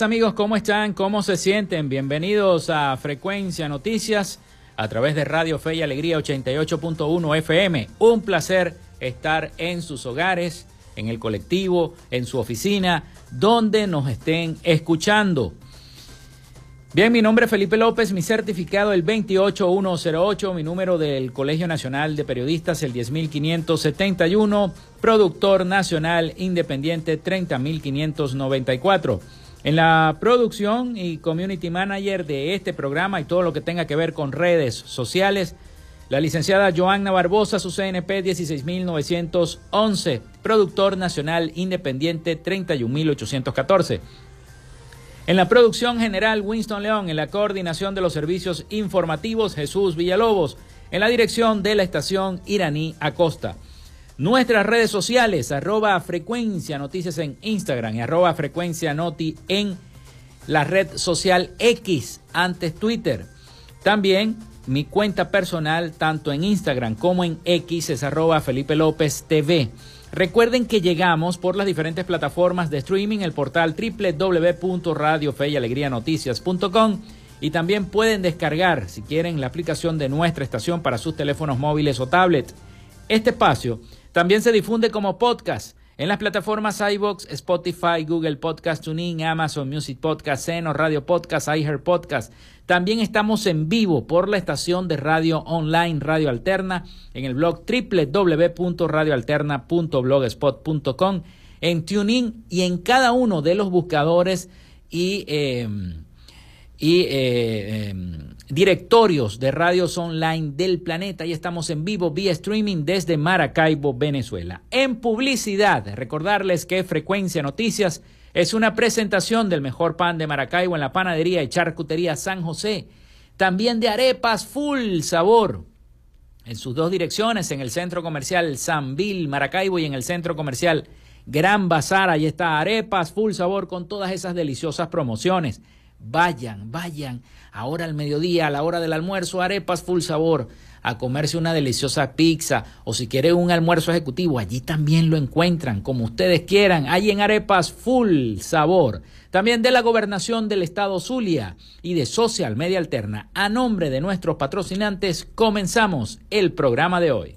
Amigos, ¿cómo están? ¿Cómo se sienten? Bienvenidos a Frecuencia Noticias a través de Radio Fe y Alegría 88.1 FM. Un placer estar en sus hogares, en el colectivo, en su oficina, donde nos estén escuchando. Bien, mi nombre es Felipe López, mi certificado el 28108, mi número del Colegio Nacional de Periodistas el 10571, productor nacional independiente 30594. En la producción y community manager de este programa y todo lo que tenga que ver con redes sociales, la licenciada Joanna Barbosa, su CNP 16911, productor nacional independiente 31814. En la producción general, Winston León. En la coordinación de los servicios informativos, Jesús Villalobos. En la dirección de la estación Iraní Acosta. Nuestras redes sociales, arroba frecuencia noticias en Instagram y arroba frecuencia noti en la red social X, antes Twitter. También mi cuenta personal, tanto en Instagram como en X, es arroba Felipe López TV. Recuerden que llegamos por las diferentes plataformas de streaming, el portal www.radiofeyalegrianoticias.com y también pueden descargar, si quieren, la aplicación de nuestra estación para sus teléfonos móviles o tablet. Este espacio también se difunde como podcast en las plataformas iBox, Spotify, Google Podcast, TuneIn, Amazon Music Podcast, Seno, Radio Podcast, iHeart Podcast. También estamos en vivo por la estación de radio online Radio Alterna en el blog www.radioalterna.blogspot.com, en TuneIn y en cada uno de los buscadores y, eh, y eh, em, directorios de radios online del planeta. Y estamos en vivo vía streaming desde Maracaibo, Venezuela. En publicidad, recordarles que Frecuencia Noticias es una presentación del mejor pan de Maracaibo en la panadería y charcutería San José. También de arepas full sabor. En sus dos direcciones, en el centro comercial Sanville, Maracaibo y en el centro comercial Gran Bazar. Ahí está arepas full sabor con todas esas deliciosas promociones. Vayan, vayan ahora al mediodía, a la hora del almuerzo, arepas full sabor, a comerse una deliciosa pizza o si quiere un almuerzo ejecutivo, allí también lo encuentran, como ustedes quieran, ahí en arepas full sabor. También de la gobernación del estado Zulia y de Social Media Alterna. A nombre de nuestros patrocinantes, comenzamos el programa de hoy.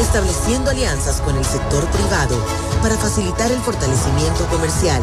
estableciendo alianzas con el sector privado para facilitar el fortalecimiento comercial,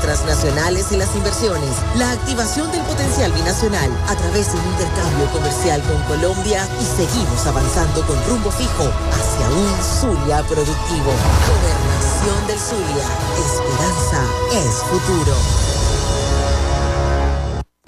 transnacionales y las inversiones, la activación del potencial binacional a través de un intercambio comercial con Colombia y seguimos avanzando con rumbo fijo hacia un Zulia productivo. Gobernación del Zulia. Esperanza es futuro.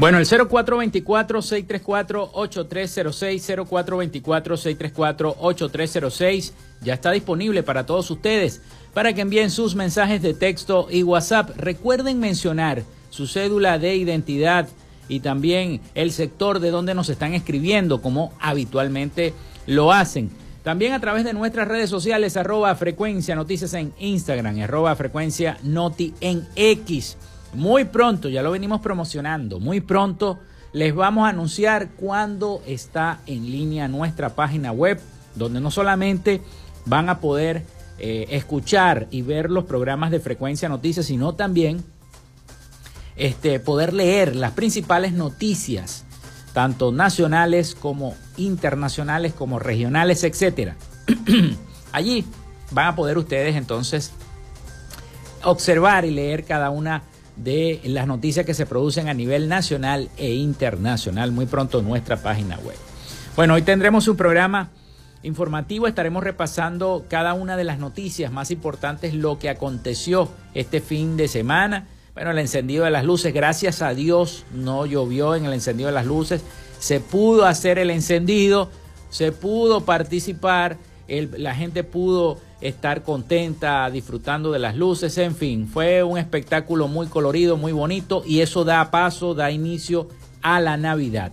Bueno, el 0424-634-8306, 0424-634-8306 ya está disponible para todos ustedes para que envíen sus mensajes de texto y WhatsApp. Recuerden mencionar su cédula de identidad y también el sector de donde nos están escribiendo, como habitualmente lo hacen. También a través de nuestras redes sociales, arroba frecuencia noticias en Instagram, arroba frecuencia noti en X. Muy pronto, ya lo venimos promocionando, muy pronto les vamos a anunciar cuándo está en línea nuestra página web, donde no solamente van a poder eh, escuchar y ver los programas de frecuencia noticias, sino también este, poder leer las principales noticias, tanto nacionales como internacionales, como regionales, etcétera. Allí van a poder ustedes entonces observar y leer cada una de las noticias que se producen a nivel nacional e internacional. Muy pronto nuestra página web. Bueno, hoy tendremos un programa informativo. Estaremos repasando cada una de las noticias más importantes, lo que aconteció este fin de semana. Bueno, el encendido de las luces, gracias a Dios, no llovió en el encendido de las luces. Se pudo hacer el encendido, se pudo participar, la gente pudo estar contenta, disfrutando de las luces, en fin, fue un espectáculo muy colorido, muy bonito y eso da paso, da inicio a la Navidad.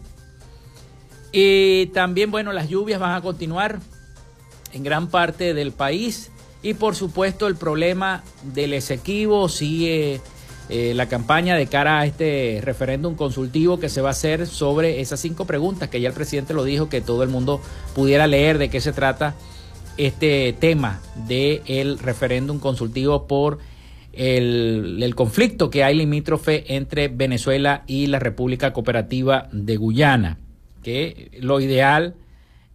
Y también, bueno, las lluvias van a continuar en gran parte del país y por supuesto el problema del Esequibo sigue eh, la campaña de cara a este referéndum consultivo que se va a hacer sobre esas cinco preguntas que ya el presidente lo dijo que todo el mundo pudiera leer de qué se trata este tema del referéndum consultivo por el, conflicto que hay limítrofe entre Venezuela y la República Cooperativa de Guyana, que lo ideal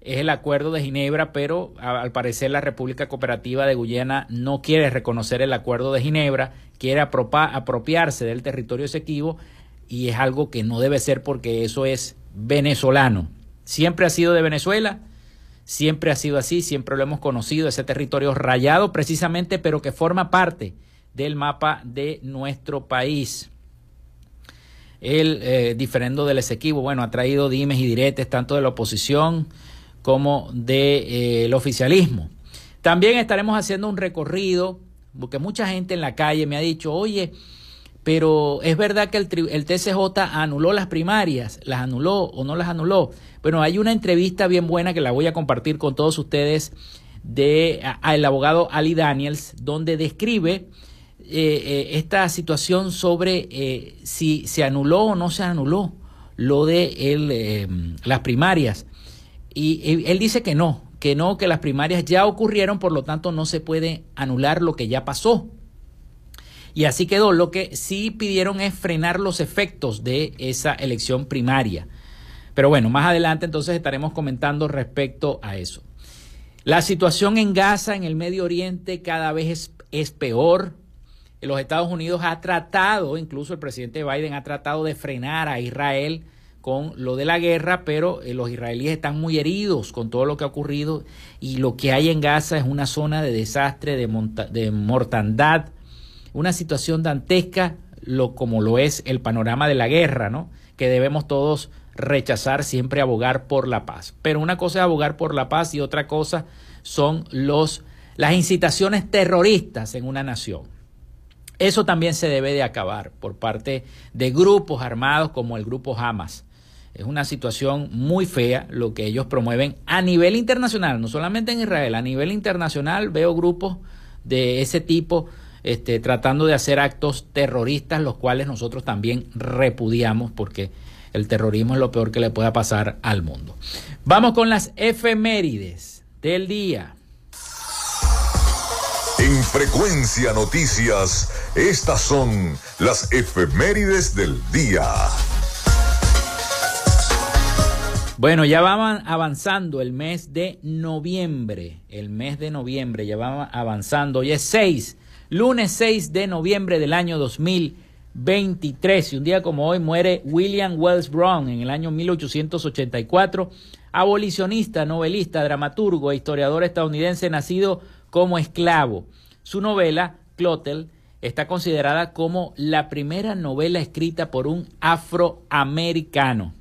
es el acuerdo de Ginebra, pero al parecer la República Cooperativa de Guyana no quiere reconocer el acuerdo de Ginebra, quiere apropiarse del territorio Esequibo y es algo que no debe ser porque eso es venezolano. Siempre ha sido de Venezuela, Siempre ha sido así, siempre lo hemos conocido, ese territorio rayado precisamente, pero que forma parte del mapa de nuestro país. El eh, diferendo del Esequibo, bueno, ha traído dimes y diretes tanto de la oposición como del de, oficialismo. También estaremos haciendo un recorrido, porque mucha gente en la calle me ha dicho, oye, pero es verdad que el, el, TCJ anuló las primarias, las anuló o no las anuló. Bueno, hay una entrevista bien buena que la voy a compartir con todos ustedes de al abogado Ali Daniels, donde describe eh, eh, esta situación sobre eh, si se anuló o no se anuló lo de el, las primarias. Y él dice que no, que no, que las primarias ya ocurrieron, por lo tanto no se puede anular lo que ya pasó. Y así quedó. Lo que sí pidieron es frenar los efectos de esa elección primaria. Pero bueno, más adelante entonces estaremos comentando respecto a eso. La situación en Gaza, en el Medio Oriente, cada vez es, es peor. Los Estados Unidos ha tratado, incluso el presidente Biden ha tratado de frenar a Israel con lo de la guerra, pero eh, los israelíes están muy heridos con todo lo que ha ocurrido y lo que hay en Gaza es una zona de desastre, de, de mortandad, una situación dantesca, lo, como lo es el panorama de la guerra, ¿no? que debemos todos rechazar, siempre abogar por la paz. Pero una cosa es abogar por la paz y otra cosa son los, las incitaciones terroristas en una nación. Eso también se debe de acabar por parte de grupos armados como el grupo Hamas. Es una situación muy fea lo que ellos promueven a nivel internacional, no solamente en Israel, a nivel internacional veo grupos de ese tipo este, tratando de hacer actos terroristas, los cuales nosotros también repudiamos porque el terrorismo es lo peor que le pueda pasar al mundo. Vamos con las efemérides del día. En frecuencia noticias, estas son las efemérides del día. Bueno, ya vamos avanzando el mes de noviembre. El mes de noviembre ya va avanzando. Hoy es 6, lunes 6 de noviembre del año 2023. Y un día como hoy muere William Wells Brown en el año 1884, abolicionista, novelista, dramaturgo e historiador estadounidense nacido como esclavo. Su novela, Clotel, está considerada como la primera novela escrita por un afroamericano.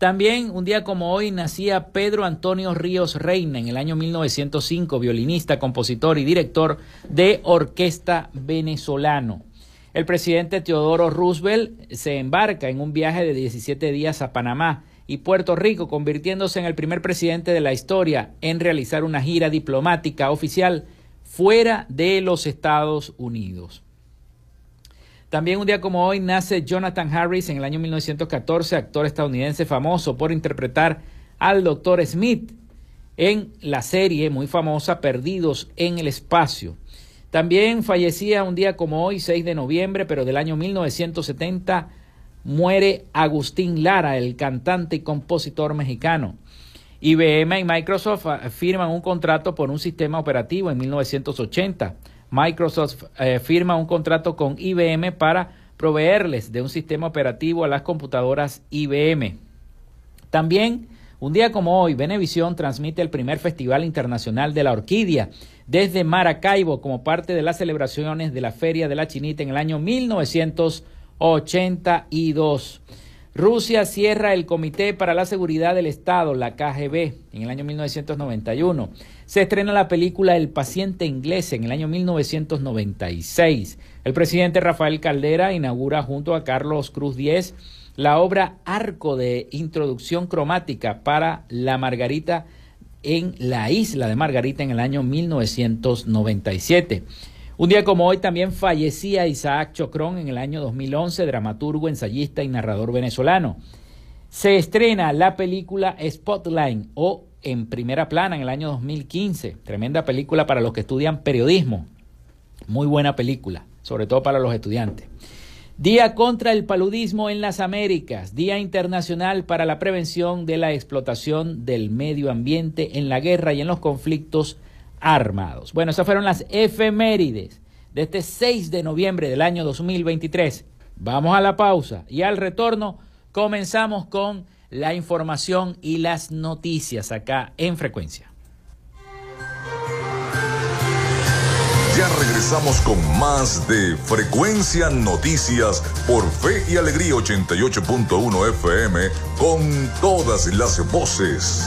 También un día como hoy nacía Pedro Antonio Ríos Reina en el año 1905, violinista, compositor y director de orquesta venezolano. El presidente Teodoro Roosevelt se embarca en un viaje de 17 días a Panamá y Puerto Rico, convirtiéndose en el primer presidente de la historia en realizar una gira diplomática oficial fuera de los Estados Unidos. También un día como hoy nace Jonathan Harris en el año 1914, actor estadounidense famoso por interpretar al Dr. Smith en la serie muy famosa Perdidos en el Espacio. También fallecía un día como hoy, 6 de noviembre, pero del año 1970, muere Agustín Lara, el cantante y compositor mexicano. IBM y Microsoft firman un contrato por un sistema operativo en 1980. Microsoft eh, firma un contrato con IBM para proveerles de un sistema operativo a las computadoras IBM. También, un día como hoy, Venevisión transmite el primer Festival Internacional de la Orquídea desde Maracaibo como parte de las celebraciones de la Feria de la Chinita en el año 1982. Rusia cierra el Comité para la Seguridad del Estado, la KGB, en el año 1991. Se estrena la película El paciente inglés en el año 1996. El presidente Rafael Caldera inaugura junto a Carlos Cruz Diez la obra Arco de Introducción Cromática para la Margarita en la isla de Margarita en el año 1997. Un día como hoy también fallecía Isaac Chocrón en el año 2011, dramaturgo, ensayista y narrador venezolano. Se estrena la película Spotlight o En Primera Plana en el año 2015. Tremenda película para los que estudian periodismo. Muy buena película, sobre todo para los estudiantes. Día contra el paludismo en las Américas, Día Internacional para la Prevención de la Explotación del Medio Ambiente en la Guerra y en los Conflictos armados. Bueno, esas fueron las efemérides de este 6 de noviembre del año 2023. Vamos a la pausa y al retorno comenzamos con la información y las noticias acá en frecuencia. Ya regresamos con más de Frecuencia Noticias por Fe y Alegría 88.1 FM con todas las voces.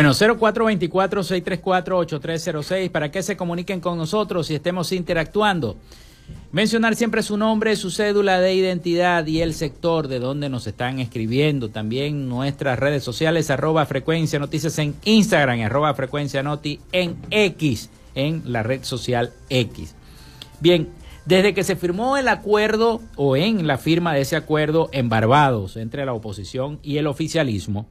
Bueno, 0424-634-8306 para que se comuniquen con nosotros y estemos interactuando. Mencionar siempre su nombre, su cédula de identidad y el sector de donde nos están escribiendo. También nuestras redes sociales, arroba frecuencia noticias en Instagram, arroba frecuencia noti en X, en la red social X. Bien, desde que se firmó el acuerdo o en la firma de ese acuerdo en Barbados entre la oposición y el oficialismo,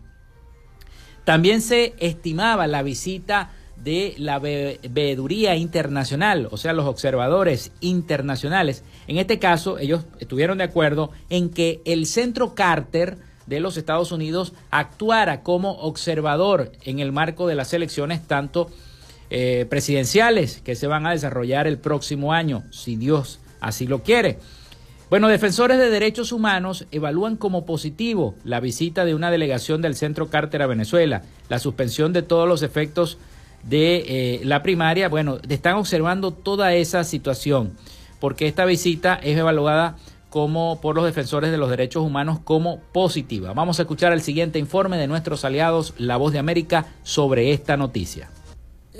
también se estimaba la visita de la veeduría internacional, o sea, los observadores internacionales. En este caso, ellos estuvieron de acuerdo en que el centro Carter de los Estados Unidos actuara como observador en el marco de las elecciones tanto eh, presidenciales que se van a desarrollar el próximo año, si Dios así lo quiere. Bueno, defensores de derechos humanos evalúan como positivo la visita de una delegación del Centro Carter a Venezuela, la suspensión de todos los efectos de eh, la primaria. Bueno, están observando toda esa situación, porque esta visita es evaluada como por los defensores de los derechos humanos como positiva. Vamos a escuchar el siguiente informe de nuestros aliados, La Voz de América, sobre esta noticia.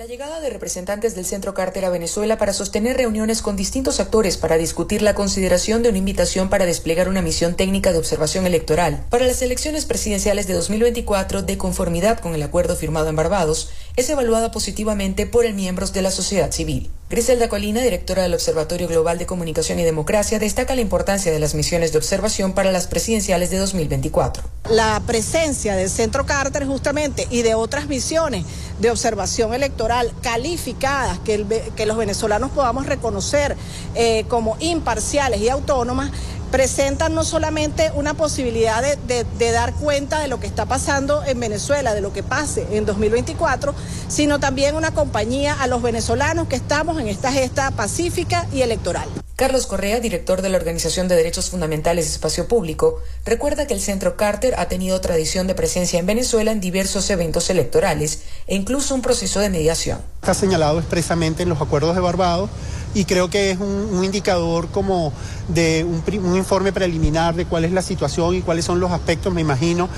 La llegada de representantes del Centro Carter a Venezuela para sostener reuniones con distintos actores para discutir la consideración de una invitación para desplegar una misión técnica de observación electoral. Para las elecciones presidenciales de 2024 de conformidad con el acuerdo firmado en Barbados es evaluada positivamente por el miembros de la sociedad civil. Griselda Colina, directora del Observatorio Global de Comunicación y Democracia, destaca la importancia de las misiones de observación para las presidenciales de 2024. La presencia del Centro Carter justamente y de otras misiones de observación electoral calificadas que, los venezolanos podamos reconocer eh, como imparciales y autónomas presentan no solamente una posibilidad de, dar cuenta de lo que está pasando en Venezuela, de lo que pase en 2024, sino también una compañía a los venezolanos que estamos en esta gesta pacífica y electoral. Carlos Correa, director de la Organización de Derechos Fundamentales y Espacio Público, recuerda que el Centro Carter ha tenido tradición de presencia en Venezuela en diversos eventos electorales e incluso un proceso de mediación. Está señalado expresamente en los acuerdos de Barbados y creo que es un, indicador como de un, informe preliminar de cuál es la situación y cuáles son los aspectos, me imagino,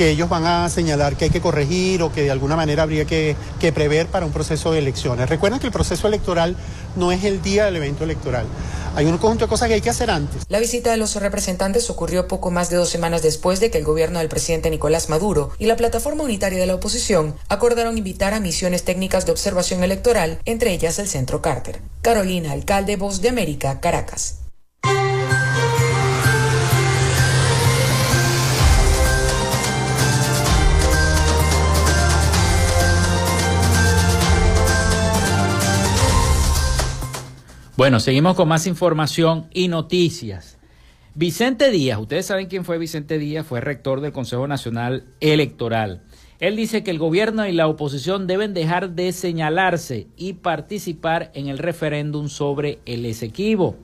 que ellos van a señalar que hay que corregir o que de alguna manera habría que, prever para un proceso de elecciones. Recuerden que el proceso electoral no es el día del evento electoral. Hay un conjunto de cosas que hay que hacer antes. La visita de los representantes ocurrió poco más de dos semanas después de que el gobierno del presidente Nicolás Maduro y la plataforma unitaria de la oposición acordaron invitar a misiones técnicas de observación electoral, entre ellas el Centro Carter. Carolina, alcalde Voz de América, Caracas. Bueno, seguimos con más información y noticias. Vicente Díaz, ustedes saben quién fue Vicente Díaz, fue rector del Consejo Nacional Electoral. Él dice que el gobierno y la oposición deben dejar de señalarse y participar en el referéndum sobre el Esequibo.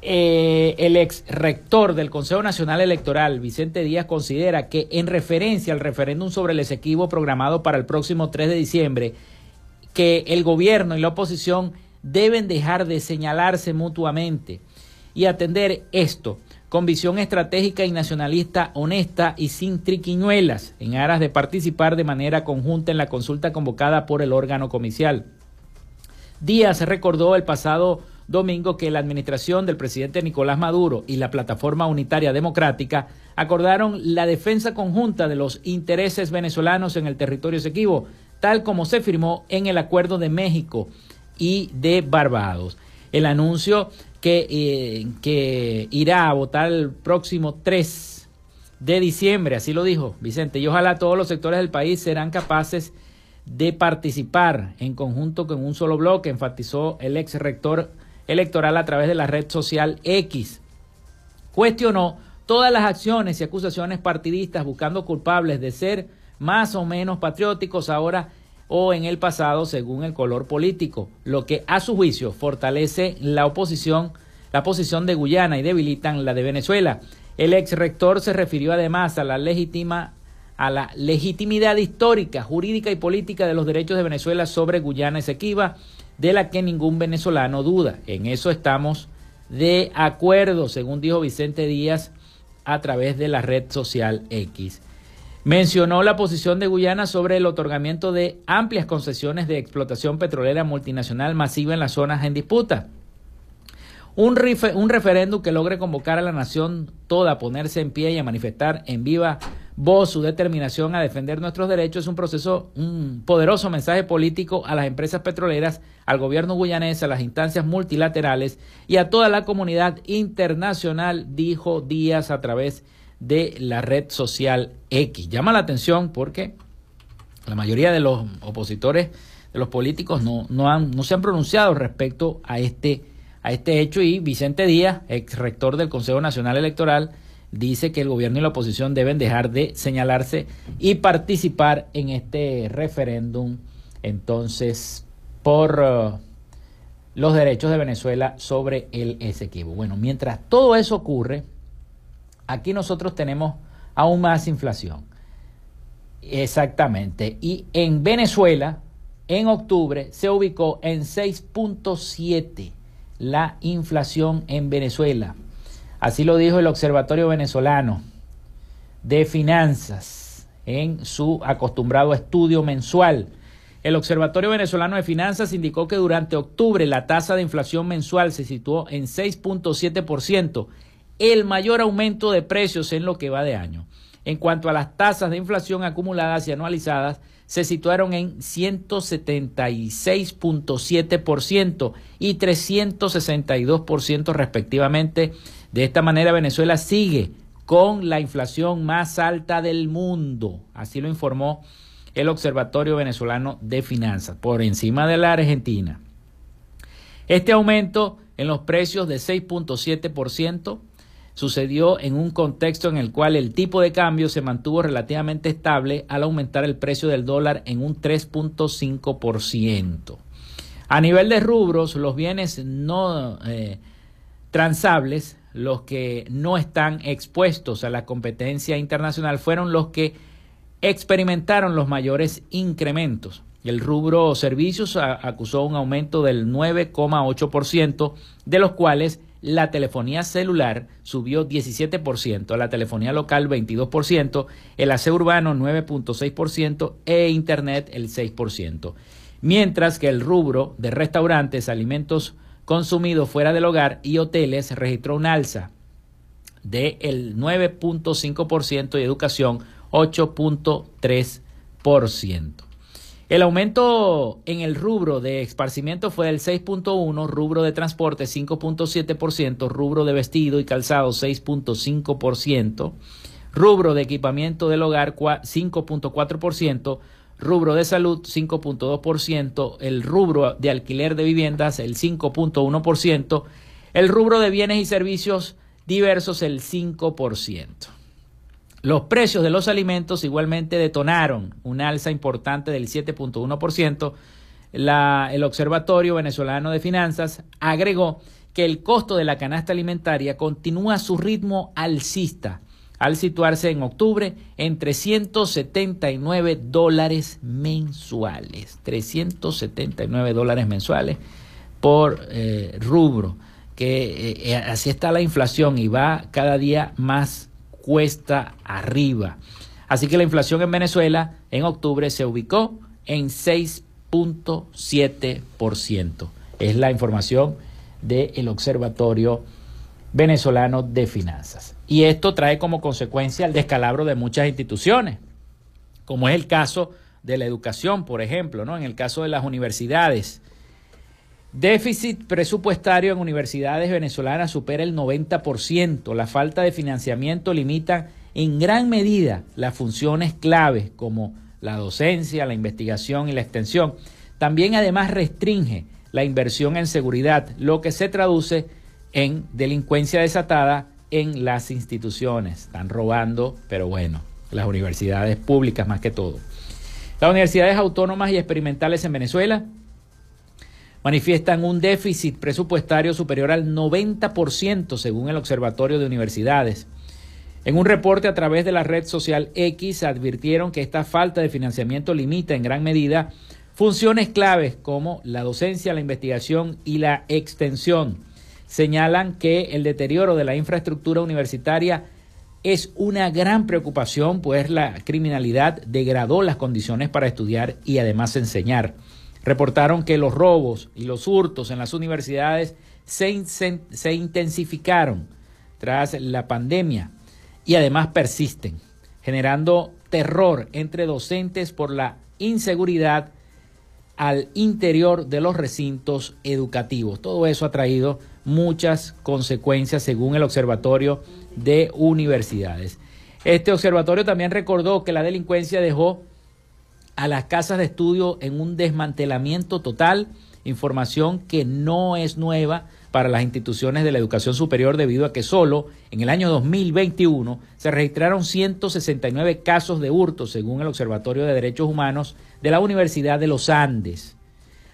Eh, el ex rector del Consejo Nacional Electoral, Vicente Díaz, considera que en referencia al referéndum sobre el Esequibo programado para el próximo 3 de diciembre, que el gobierno y la oposición deben dejar de señalarse mutuamente y atender esto con visión estratégica y nacionalista honesta y sin triquiñuelas, en aras de participar de manera conjunta en la consulta convocada por el órgano comicial. Díaz recordó el pasado domingo que la administración del presidente Nicolás Maduro y la Plataforma Unitaria Democrática acordaron la defensa conjunta de los intereses venezolanos en el territorio Esequibo, tal como se firmó en el Acuerdo de México y de Barbados. El anuncio que, eh, que irá a votar el próximo 3 de diciembre, así lo dijo Vicente, y ojalá todos los sectores del país serán capaces de participar en conjunto con un solo bloque, enfatizó el ex rector electoral a través de la red social X. Cuestionó todas las acciones y acusaciones partidistas buscando culpables de ser más o menos patrióticos ahora o en el pasado según el color político, lo que a su juicio fortalece la oposición, la posición de Guyana y debilitan la de Venezuela. El ex rector se refirió además a la legítima a la legitimidad histórica, jurídica y política de los derechos de Venezuela sobre Guyana Esequiba, de la que ningún venezolano duda. En eso estamos de acuerdo, según dijo Vicente Díaz a través de la red social X. Mencionó la posición de Guyana sobre el otorgamiento de amplias concesiones de explotación petrolera multinacional masiva en las zonas en disputa. Un, referéndum que logre convocar a la nación toda a ponerse en pie y a manifestar en viva voz su determinación a defender nuestros derechos es un proceso, un poderoso mensaje político a las empresas petroleras, al gobierno guyanés, a las instancias multilaterales y a toda la comunidad internacional, dijo Díaz a través de la red social X. Llama la atención porque la mayoría de los opositores, de los políticos, no, no, han, no se han pronunciado respecto a este, a este hecho y Vicente Díaz, ex rector del Consejo Nacional Electoral, dice que el gobierno y la oposición deben dejar de señalarse y participar en este referéndum entonces por uh, los derechos de Venezuela sobre el Esequibo. Bueno, mientras todo eso ocurre, aquí nosotros tenemos aún más inflación. Exactamente. Y en Venezuela, en octubre, se ubicó en 6.7 la inflación en Venezuela. Así lo dijo el Observatorio Venezolano de Finanzas en su acostumbrado estudio mensual. El Observatorio Venezolano de Finanzas indicó que durante octubre la tasa de inflación mensual se situó en 6.7%, el mayor aumento de precios en lo que va de año. En cuanto a las tasas de inflación acumuladas y anualizadas, se situaron en 176.7% y 362% respectivamente de esta manera Venezuela sigue con la inflación más alta del mundo, así lo informó el Observatorio Venezolano de Finanzas, por encima de la Argentina. Este aumento en los precios de 6.7% sucedió en un contexto en el cual el tipo de cambio se mantuvo relativamente estable al aumentar el precio del dólar en un 3.5%. A nivel de rubros, los bienes no eh, transables los que no están expuestos a la competencia internacional fueron los que experimentaron los mayores incrementos. El rubro servicios acusó un aumento del 9,8%, de los cuales la telefonía celular subió 17%, la telefonía local 22%, el aseo urbano 9.6% e Internet el 6%. Mientras que el rubro de restaurantes, alimentos consumido fuera del hogar y hoteles registró un alza del 9.5% y educación 8.3%. El aumento en el rubro de esparcimiento fue del 6.1, rubro de transporte 5.7%, rubro de vestido y calzado 6.5%, rubro de equipamiento del hogar 5.4%, rubro de salud 5.2%, el rubro de alquiler de viviendas el 5.1%, el rubro de bienes y servicios diversos el 5%. Los precios de los alimentos igualmente detonaron una alza importante del 7.1%. el Observatorio Venezolano de Finanzas agregó que el costo de la canasta alimentaria continúa su ritmo alcista al situarse en octubre en 379 dólares mensuales. 379 dólares mensuales por eh, rubro, que eh, así está la inflación y va cada día más cuesta arriba. Así que la inflación en Venezuela en octubre se ubicó en 6.7%. Es la información del Observatorio Venezolano de Finanzas. Y esto trae como consecuencia el descalabro de muchas instituciones, como es el caso de la educación, por ejemplo, ¿no? En el caso de las universidades. Déficit presupuestario en universidades venezolanas supera el 90%. La falta de financiamiento limita en gran medida las funciones claves como la docencia, la investigación y la extensión. También además restringe la inversión en seguridad, lo que se traduce en delincuencia desatada en las instituciones. Están robando, pero bueno, las universidades públicas más que todo. Las universidades autónomas y experimentales en Venezuela manifiestan un déficit presupuestario superior al 90% según el Observatorio de Universidades. En un reporte a través de la red social X advirtieron que esta falta de financiamiento limita en gran medida funciones claves como la docencia, la investigación y la extensión. Señalan que el deterioro de la infraestructura universitaria es una gran preocupación, pues la criminalidad degradó las condiciones para estudiar y además enseñar. Reportaron que los robos y los hurtos en las universidades se, se intensificaron tras la pandemia y además persisten, generando terror entre docentes por la inseguridad al interior de los recintos educativos. Todo eso ha traído muchas consecuencias según el Observatorio de Universidades. Este observatorio también recordó que la delincuencia dejó a las casas de estudio en un desmantelamiento total, información que no es nueva para las instituciones de la educación superior debido a que solo en el año 2021 se registraron 169 casos de hurto según el Observatorio de Derechos Humanos de la Universidad de los Andes.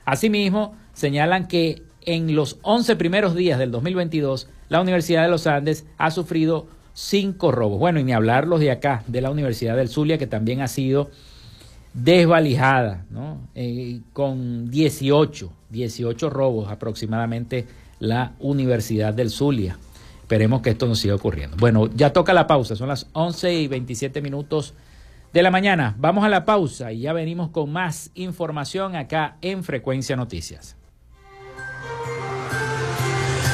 Asimismo, señalan que en los 11 primeros días del 2022 la Universidad de los Andes ha sufrido cinco robos. Bueno, y ni hablar los de acá, de la Universidad del Zulia, que también ha sido desvalijada, ¿no? Eh, con 18, 18 robos aproximadamente la Universidad del Zulia. Esperemos que esto no siga ocurriendo. Bueno, ya toca la pausa, son las 11 y 27 minutos de la mañana. Vamos a la pausa y ya venimos con más información acá en Frecuencia Noticias.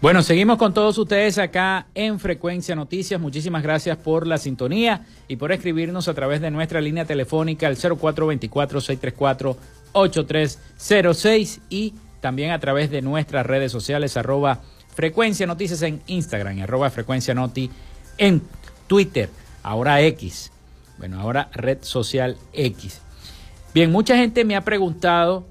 Bueno, seguimos con todos ustedes acá en Frecuencia Noticias. Muchísimas gracias por la sintonía y por escribirnos a través de nuestra línea telefónica al 0424-634-8306 y también a través de nuestras redes sociales arroba Frecuencia Noticias en Instagram y arroba Frecuencia Noti en Twitter, ahora X. Bueno, ahora red social X. Bien, mucha gente me ha preguntado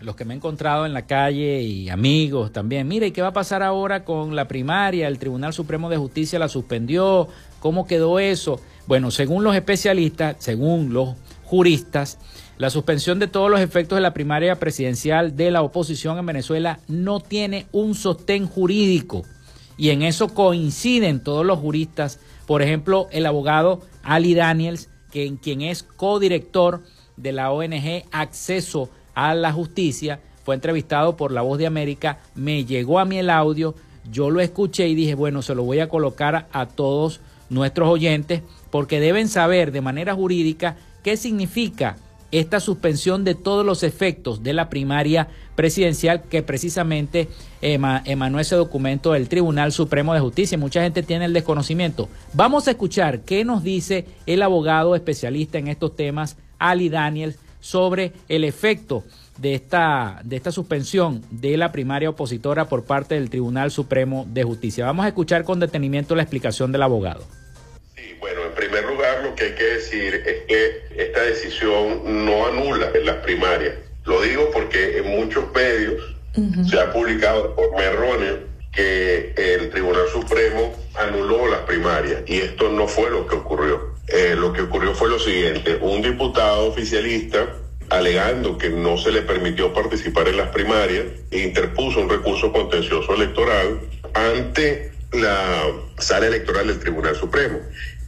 los que me he encontrado en la calle y amigos también, mire, ¿y qué va a pasar ahora con la primaria? El Tribunal Supremo de Justicia la suspendió, ¿cómo quedó eso? Bueno, según los especialistas, según los juristas, la suspensión de todos los efectos de la primaria presidencial de la oposición en Venezuela no tiene un sostén jurídico y en eso coinciden todos los juristas, por ejemplo, el abogado Ali Daniels, que, quien es codirector de la ONG Acceso a la justicia, fue entrevistado por La Voz de América, me llegó a mí el audio, yo lo escuché y dije, bueno, se lo voy a colocar a todos nuestros oyentes porque deben saber de manera jurídica qué significa esta suspensión de todos los efectos de la primaria presidencial que precisamente emanó ese documento del Tribunal Supremo de Justicia. Mucha gente tiene el desconocimiento. Vamos a escuchar qué nos dice el abogado especialista en estos temas, Ali Daniels, sobre el efecto de esta, de esta suspensión de la primaria opositora por parte del Tribunal Supremo de Justicia. Vamos a escuchar con detenimiento la explicación del abogado. Sí, bueno, en primer lugar lo que hay que decir es que esta decisión no anula las primarias. Lo digo porque en muchos medios se ha publicado de forma errónea que el Tribunal Supremo anuló las primarias y esto no fue lo que ocurrió. Eh, lo que ocurrió fue lo siguiente, un diputado oficialista alegando que no se le permitió participar en las primarias, interpuso un recurso contencioso electoral ante la sala electoral del Tribunal Supremo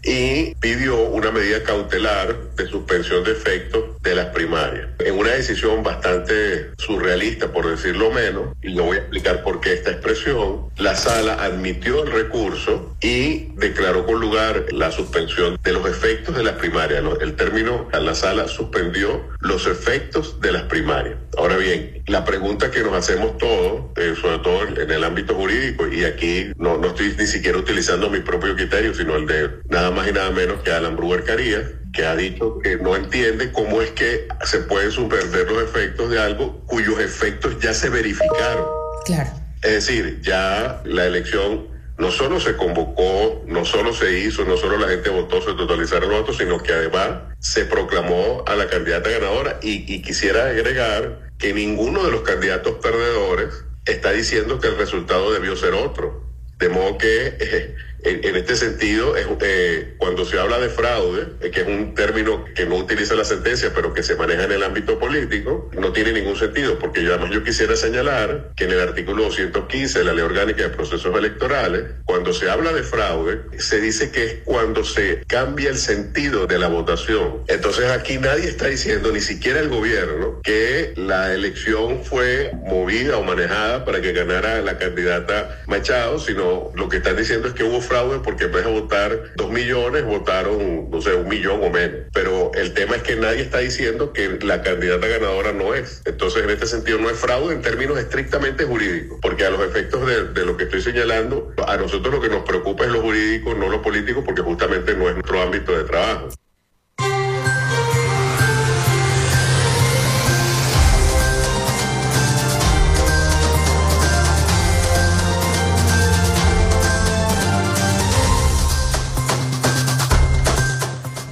y pidió una medida cautelar de suspensión de efectos de las primarias. En una decisión bastante surrealista, por decirlo menos, y lo voy a explicar por qué esta expresión, la sala admitió el recurso y declaró con lugar la suspensión de los efectos de las primarias. El término, la sala suspendió los efectos de las primarias. Ahora bien, la pregunta que nos hacemos todos, eh, sobre todo en el ámbito jurídico, y aquí no, no estoy ni siquiera utilizando mi propio criterio, sino el de nada más y nada menos que Alan Brewer Carías, que ha dicho que no entiende cómo es que se pueden suspender los efectos de algo cuyos efectos ya se verificaron. Claro. Es decir, ya la elección no solo se convocó, no solo se hizo, no solo la gente votó, se totalizaron los votos, sino que además se proclamó a la candidata ganadora y, y quisiera agregar que ninguno de los candidatos perdedores está diciendo que el resultado debió ser otro. De modo que eh, en, este sentido, es, eh, cuando se habla de fraude, eh, que es un término que no utiliza la sentencia, pero que se maneja en el ámbito político, no tiene ningún sentido, porque yo además yo quisiera señalar que en el artículo 215 de la Ley Orgánica de Procesos Electorales, cuando se habla de fraude, se dice que es cuando se cambia el sentido de la votación. Entonces aquí nadie está diciendo, ni siquiera el gobierno, que la elección fue movida o manejada para que ganara la candidata Machado, sino lo que están diciendo es que hubo fraude porque en vez de votar dos millones, votaron, no sé, un millón o menos. Pero el tema es que nadie está diciendo que la candidata ganadora no es. Entonces, en este sentido, no es fraude en términos estrictamente jurídicos, porque a los efectos de, de lo que estoy señalando, a nosotros lo que nos preocupa es lo jurídico, no lo político, porque justamente no es nuestro ámbito de trabajo.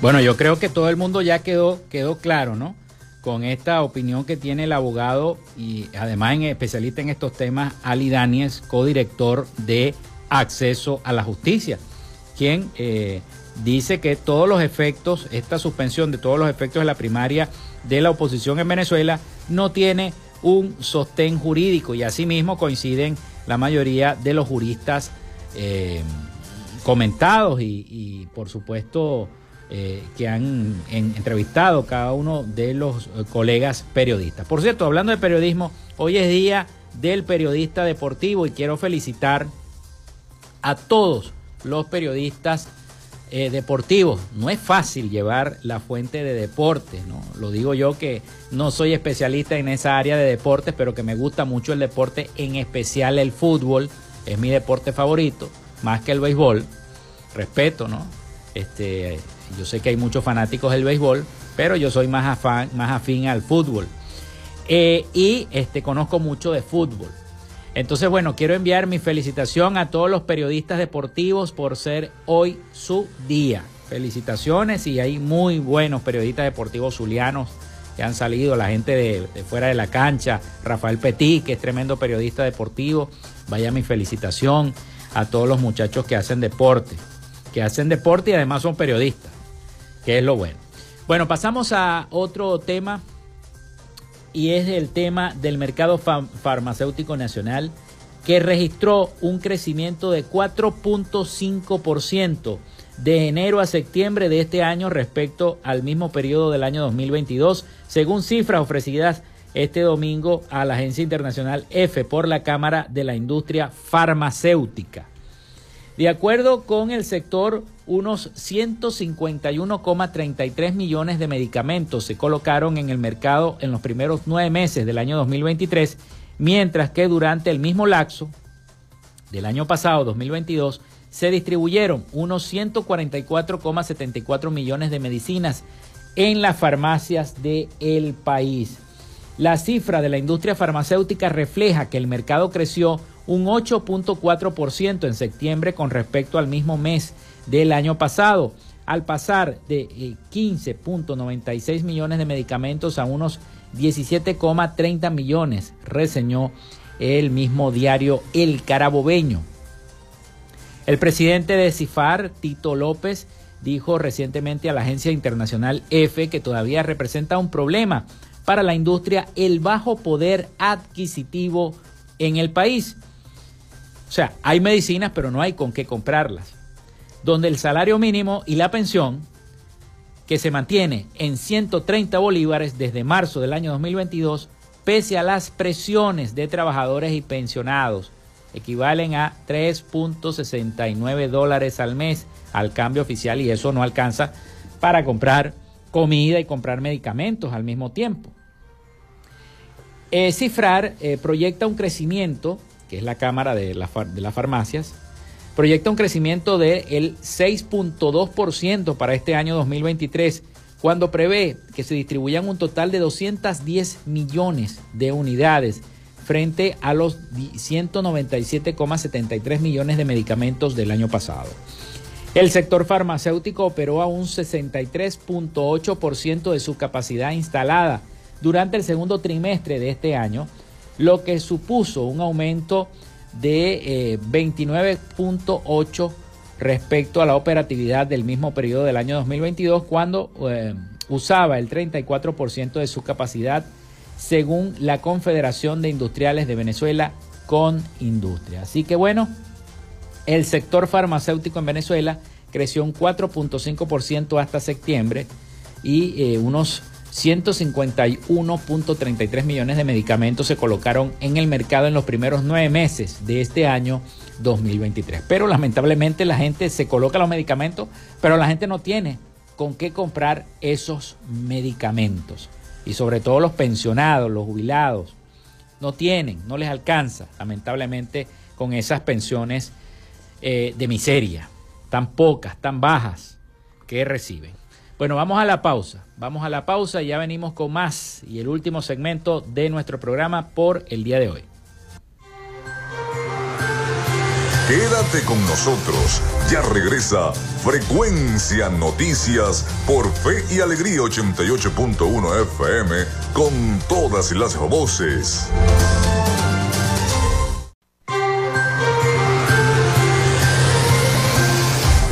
Bueno, yo creo que todo el mundo ya quedó, quedó claro, ¿no? Con esta opinión que tiene el abogado y además en especialista en estos temas, Ali Daniels, codirector de acceso a la justicia, quien eh, dice que todos los efectos, esta suspensión de todos los efectos de la primaria de la oposición en Venezuela no tiene un sostén jurídico y asimismo coinciden la mayoría de los juristas eh, comentados y, por supuesto eh, que han entrevistado cada uno de los eh, colegas periodistas. Por cierto, hablando de periodismo, hoy es día del periodista deportivo y quiero felicitar a todos los periodistas deportivos. No es fácil llevar la fuente de deporte, ¿no? Lo digo yo que no soy especialista en esa área de deportes, pero que me gusta mucho el deporte, en especial el fútbol, es mi deporte favorito más que el béisbol. Respeto, ¿no? Este, yo sé que hay muchos fanáticos del béisbol, pero yo soy más, afán, más afín al fútbol. Eh, y este, conozco mucho de fútbol. Entonces, bueno, quiero enviar mi felicitación a todos los periodistas deportivos por ser hoy su día. Felicitaciones y hay muy buenos periodistas deportivos zulianos que han salido, la gente de, de, fuera de la cancha, Rafael Petit, que es tremendo periodista deportivo, vaya mi felicitación a todos los muchachos que hacen deporte, que hacen deporte y además son periodistas, que es lo bueno. Bueno, pasamos a otro tema y es el tema del mercado farmacéutico nacional que registró un crecimiento de 4.5% de enero a septiembre de este año respecto al mismo periodo del año 2022, según cifras ofrecidas este domingo a la Agencia Internacional F por la Cámara de la Industria Farmacéutica. De acuerdo con el sector, unos 151,33 millones de medicamentos se colocaron en el mercado en los primeros nueve meses del año 2023, mientras que durante el mismo lapso del año pasado, 2022, se distribuyeron unos 144,74 millones de medicinas en las farmacias del el país. La cifra de la industria farmacéutica refleja que el mercado creció un 8.4% en septiembre con respecto al mismo mes del año pasado, al pasar de 15.96 eh, millones de medicamentos a unos 17,30 millones, reseñó el mismo diario El Carabobeño. El presidente de CIFAR, Tito López, dijo recientemente a la agencia internacional EFE que todavía representa un problema para la industria el bajo poder adquisitivo en el país. O sea, hay medicinas, pero no hay con qué comprarlas. Donde el salario mínimo y la pensión, que se mantiene en 130 bolívares desde marzo del año 2022, pese a las presiones de trabajadores y pensionados, equivalen a 3.69 dólares al mes al cambio oficial y eso no alcanza para comprar comida y comprar medicamentos al mismo tiempo. Eh, Cifrar eh, proyecta un crecimiento, que es la Cámara de, las Farmacias, proyecta un crecimiento del 6.2% para este año 2023, cuando prevé que se distribuyan un total de 210 millones de unidades frente a los 197,73 millones de medicamentos del año pasado. El sector farmacéutico operó a un 63.8% de su capacidad instalada durante el segundo trimestre de este año, lo que supuso un aumento de 29.8 eh, respecto a la operatividad del mismo periodo del año 2022, cuando eh, usaba el 34% de su capacidad, según la Confederación de Industriales de Venezuela con Industria. Así que bueno, el sector farmacéutico en Venezuela creció un 4.5% hasta septiembre y eh, unos 151.33 millones de medicamentos se colocaron en el mercado en los primeros nueve meses de este año 2023. Pero lamentablemente la gente se coloca los medicamentos, pero la gente no tiene con qué comprar esos medicamentos. Y sobre todo los pensionados, los jubilados, no tienen, no les alcanza, lamentablemente, con esas pensiones eh, de miseria, tan pocas, tan bajas que reciben. Bueno, vamos a la pausa. Vamos a la pausa y ya venimos con más y el último segmento de nuestro programa por el día de hoy. Quédate con nosotros. Ya regresa Frecuencia Noticias por Fe y Alegría 88.1 FM con todas las voces.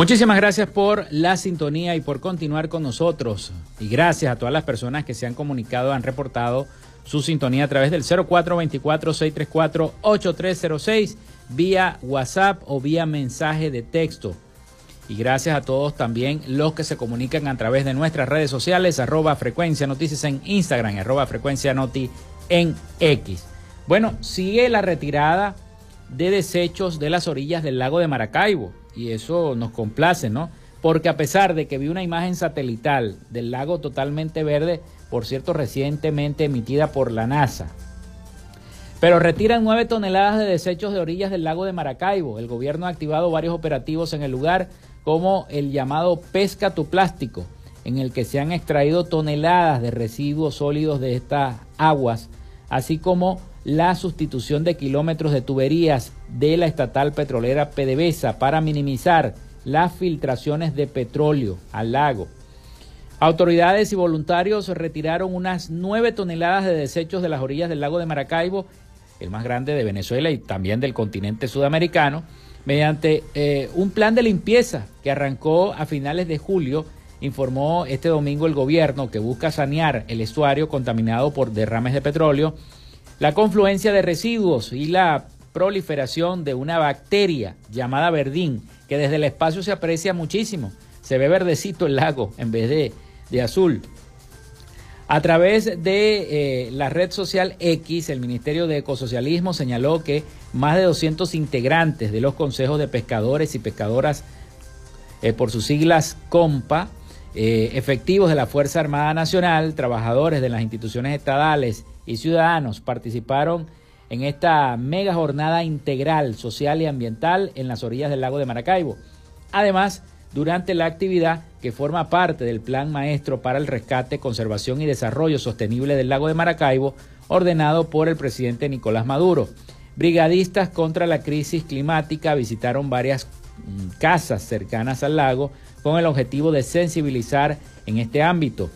Muchísimas gracias por la sintonía y por continuar con nosotros. Y gracias a todas las personas que se han comunicado, han reportado su sintonía a través del 0424-634-8306 vía WhatsApp o vía mensaje de texto. Y gracias a todos también los que se comunican a través de nuestras redes sociales, arroba frecuencia noticias en Instagram, arroba frecuencia noti en X. Bueno, sigue la retirada de desechos de las orillas del lago de Maracaibo y eso nos complace, ¿no? Porque a pesar de que vi una imagen satelital del lago totalmente verde, por cierto, recientemente emitida por la NASA, pero retiran nueve toneladas de desechos de orillas del lago de Maracaibo. El gobierno ha activado varios operativos en el lugar, como el llamado Pesca tu Plástico, en el que se han extraído toneladas de residuos sólidos de estas aguas, así como la sustitución de kilómetros de tuberías de la estatal petrolera PDVSA para minimizar las filtraciones de petróleo al lago. Autoridades y voluntarios retiraron unas nueve toneladas de desechos de las orillas del lago de Maracaibo, el más grande de Venezuela y también del continente sudamericano, mediante eh, un plan de limpieza que arrancó a finales de julio, informó este domingo el gobierno que busca sanear el estuario contaminado por derrames de petróleo la confluencia de residuos y la proliferación de una bacteria llamada verdín, que desde el espacio se aprecia muchísimo. Se ve verdecito el lago en vez de, de azul. A través de eh, la red social X, el Ministerio de Ecosocialismo señaló que más de 200 integrantes de los consejos de pescadores y pescadoras, eh, por sus siglas COMPA, eh, efectivos de la Fuerza Armada Nacional, trabajadores de las instituciones estatales y ciudadanos participaron en esta mega jornada integral social y ambiental en las orillas del lago de Maracaibo. Además, durante la actividad que forma parte del Plan Maestro para el Rescate, Conservación y Desarrollo Sostenible del lago de Maracaibo, ordenado por el presidente Nicolás Maduro. Brigadistas contra la crisis climática visitaron varias mm, casas cercanas al lago con el objetivo de sensibilizar en este ámbito.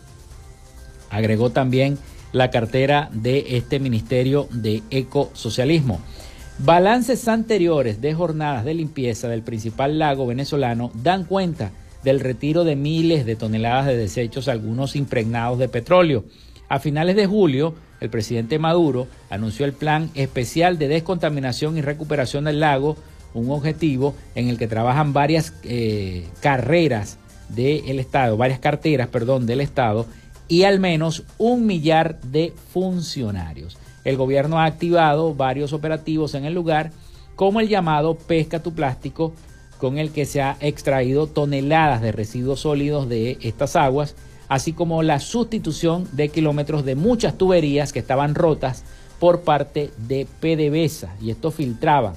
Agregó también la cartera de este Ministerio de Ecosocialismo. Balances anteriores de jornadas de limpieza del principal lago venezolano dan cuenta del retiro de miles de toneladas de desechos, algunos impregnados de petróleo. A finales de julio, el presidente Maduro anunció el plan especial de descontaminación y recuperación del lago, un objetivo en el que trabajan varias eh, carreras del Estado, varias carteras, perdón, del Estado, y al menos un millar de funcionarios. El gobierno ha activado varios operativos en el lugar, como el llamado Pesca tu Plástico, con el que se ha extraído toneladas de residuos sólidos de estas aguas, así como la sustitución de kilómetros de muchas tuberías que estaban rotas por parte de PDVSA y esto filtraba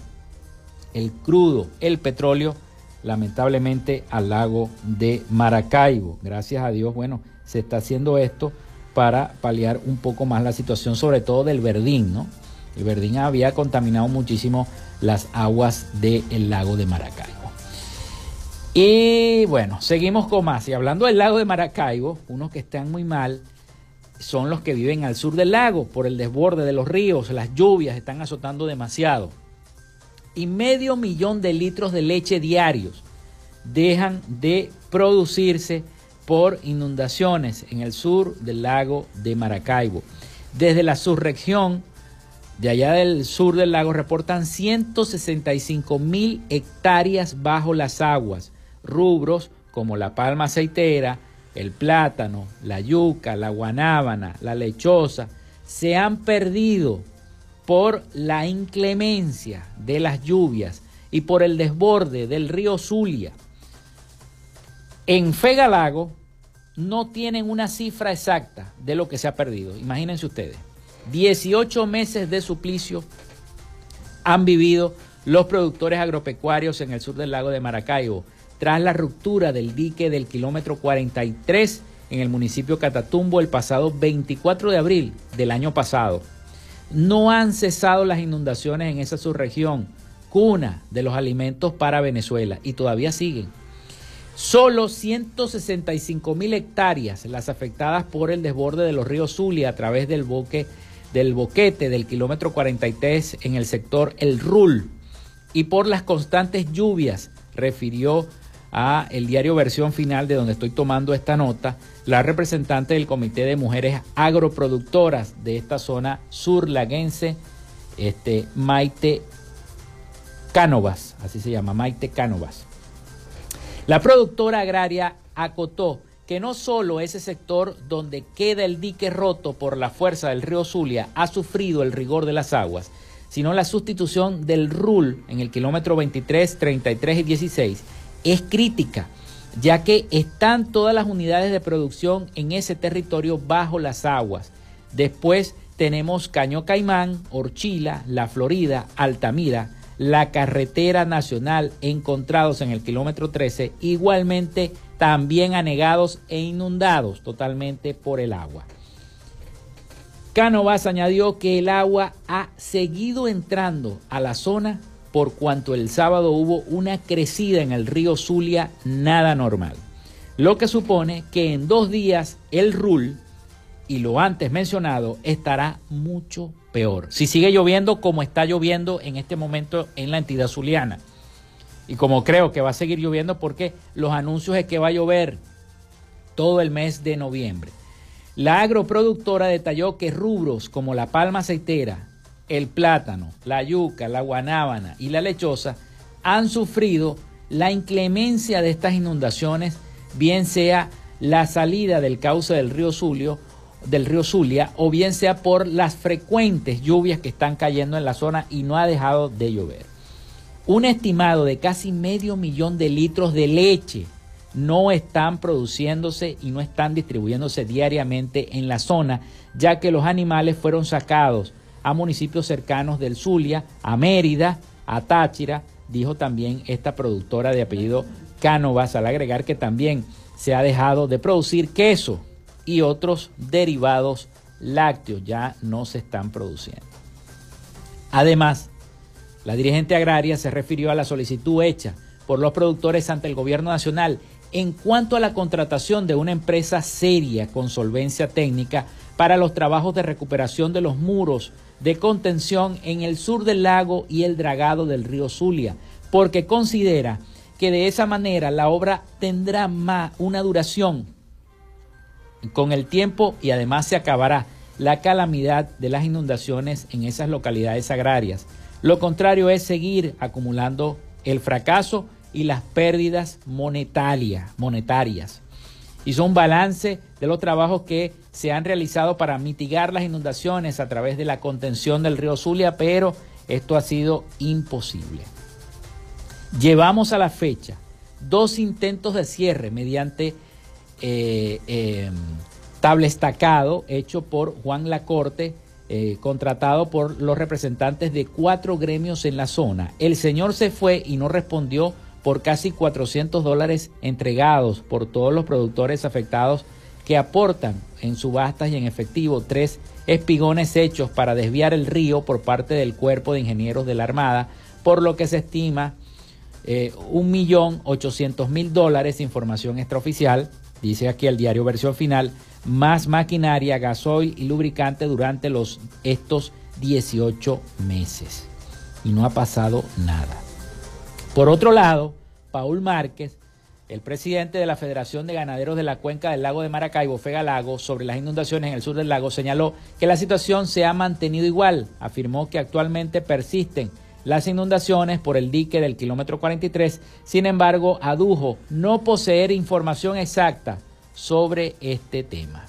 el crudo, el petróleo, lamentablemente al lago de Maracaibo. Gracias a Dios, bueno, se está haciendo esto para paliar un poco más la situación, sobre todo del verdín, ¿no? El verdín había contaminado muchísimo las aguas del lago de Maracaibo. Y bueno, seguimos con más. Y hablando del lago de Maracaibo, unos que están muy mal son los que viven al sur del lago por el desborde de los ríos, las lluvias están azotando demasiado. Y medio millón de litros de leche diarios dejan de producirse por inundaciones en el sur del lago de Maracaibo. Desde la subregión de allá del sur del lago reportan 165 mil hectáreas bajo las aguas, rubros como la palma aceitera, el plátano, la yuca, la guanábana, la lechosa, se han perdido por la inclemencia de las lluvias y por el desborde del río Zulia. En Fegalago no tienen una cifra exacta de lo que se ha perdido. Imagínense ustedes. 18 meses de suplicio han vivido los productores agropecuarios en el sur del lago de Maracaibo tras la ruptura del dique del kilómetro 43 en el municipio Catatumbo el pasado 24 de abril del año pasado. No han cesado las inundaciones en esa subregión, cuna de los alimentos para Venezuela, y todavía siguen. Solo 165 mil hectáreas las afectadas por el desborde de los ríos Zulia a través del, boque, del boquete del kilómetro 43 en el sector El Rul y por las constantes lluvias, refirió a el diario Versión Final de donde estoy tomando esta nota, la representante del Comité de Mujeres Agroproductoras de esta zona surlaguense, este, Maite Cánovas, así se llama, Maite Cánovas. La productora agraria acotó que no solo ese sector donde queda el dique roto por la fuerza del río Zulia ha sufrido el rigor de las aguas, sino la sustitución del RUL en el kilómetro 23, 33 y 16 es crítica, ya que están todas las unidades de producción en ese territorio bajo las aguas. Después tenemos Caño Caimán, Orchila, La Florida, Altamira, la carretera nacional encontrados en el kilómetro 13, igualmente también anegados e inundados totalmente por el agua. Cánovas añadió que el agua ha seguido entrando a la zona por cuanto el sábado hubo una crecida en el río Zulia nada normal, lo que supone que en dos días el RUL y lo antes mencionado estará mucho Si sigue lloviendo como está lloviendo en este momento en la entidad zuliana. Y como creo que va a seguir lloviendo porque los anuncios es que va a llover todo el mes de noviembre. La agroproductora detalló que rubros como la palma aceitera, el plátano, la yuca, la guanábana y la lechosa han sufrido la inclemencia de estas inundaciones, bien sea la salida del cauce del río Zulio, del río Zulia, o bien sea por las frecuentes lluvias que están cayendo en la zona y no ha dejado de llover. Un estimado de casi medio millón de litros de leche no están produciéndose y no están distribuyéndose diariamente en la zona, ya que los animales fueron sacados a municipios cercanos del Zulia, a Mérida, a Táchira, dijo también esta productora de apellido Cánovas, al agregar que también se ha dejado de producir queso y otros derivados lácteos ya no se están produciendo. Además, la dirigente agraria se refirió a la solicitud hecha por los productores ante el gobierno nacional en cuanto a la contratación de una empresa seria con solvencia técnica para los trabajos de recuperación de los muros de contención en el sur del lago y el dragado del río Zulia, porque considera que de esa manera la obra tendrá más una duración con el tiempo y además se acabará la calamidad de las inundaciones en esas localidades agrarias. Lo contrario es seguir acumulando el fracaso y las pérdidas monetarias. Hizo un balance de los trabajos que se han realizado para mitigar las inundaciones a través de la contención del río Zulia, pero esto ha sido imposible. Llevamos a la fecha dos intentos de cierre mediante eh, em, tablestacado hecho por Juan Lacorte, eh, contratado por los representantes de cuatro gremios en la zona. El señor se fue y no respondió por casi 400 dólares entregados por todos los productores afectados que aportan en subastas y en efectivo tres espigones hechos para desviar el río por parte del Cuerpo de Ingenieros de la Armada, por lo que se estima eh, un millón ochocientos mil dólares, información extraoficial, dice aquí el diario versión final, más maquinaria, gasoil y lubricante durante los, estos 18 meses. Y no ha pasado nada. Por otro lado, Paul Márquez, el presidente de la Federación de Ganaderos de la Cuenca del Lago de Maracaibo, Fega Lago, sobre las inundaciones en el sur del lago, señaló que la situación se ha mantenido igual. Afirmó que actualmente persisten las inundaciones por el dique del kilómetro 43. Sin embargo, adujo no poseer información exacta sobre este tema.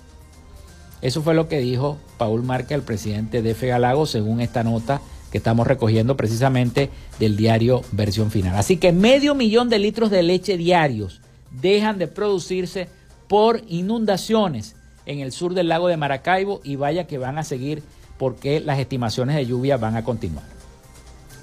Eso fue lo que dijo Paul Márquez, el presidente de Fegalago, según esta nota que estamos recogiendo precisamente del diario Versión Final. Así que medio millón de litros de leche diarios dejan de producirse por inundaciones en el sur del lago de Maracaibo y vaya que van a seguir porque las estimaciones de lluvia van a continuar.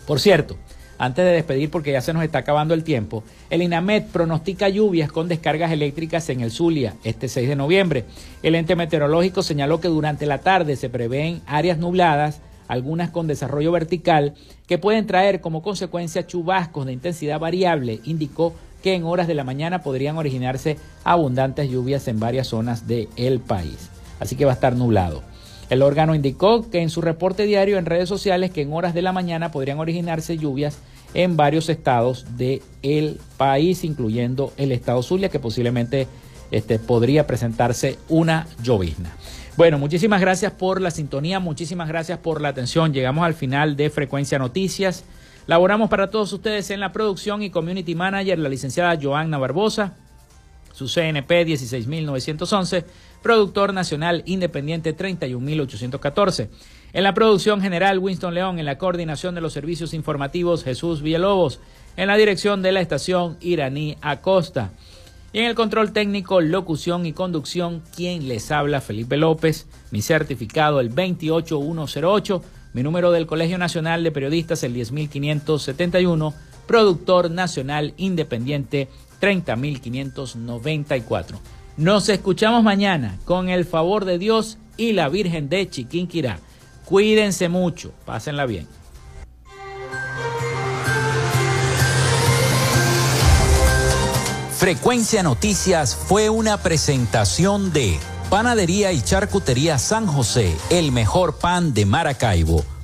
Por cierto, antes de despedir, porque ya se nos está acabando el tiempo, el INAMED pronostica lluvias con descargas eléctricas en el Zulia este 6 de noviembre. El ente meteorológico señaló que durante la tarde se prevén áreas nubladas algunas con desarrollo vertical, que pueden traer como consecuencia chubascos de intensidad variable. Indicó que en horas de la mañana podrían originarse abundantes lluvias en varias zonas del país. Así que va a estar nublado. El órgano indicó que en su reporte diario en redes sociales que en horas de la mañana podrían originarse lluvias en varios estados del país, incluyendo el estado Zulia, que posiblemente este, podría presentarse una llovizna. Bueno, muchísimas gracias por la sintonía, muchísimas gracias por la atención. Llegamos al final de Frecuencia Noticias. Laboramos para todos ustedes en la producción y community manager, la licenciada Joanna Barbosa, su CNP 16911, productor nacional independiente 31814. En la producción general, Winston León, en la coordinación de los servicios informativos, Jesús Villalobos, en la dirección de la estación Iraní Acosta. Y en el control técnico, locución y conducción, quien les habla, Felipe López, mi certificado el 28108, mi número del Colegio Nacional de Periodistas el 10571, productor nacional independiente 30594. Nos escuchamos mañana con el favor de Dios y la Virgen de Chiquinquirá. Cuídense mucho, pásenla bien. Frecuencia Noticias fue una presentación de Panadería y Charcutería San José, el mejor pan de Maracaibo.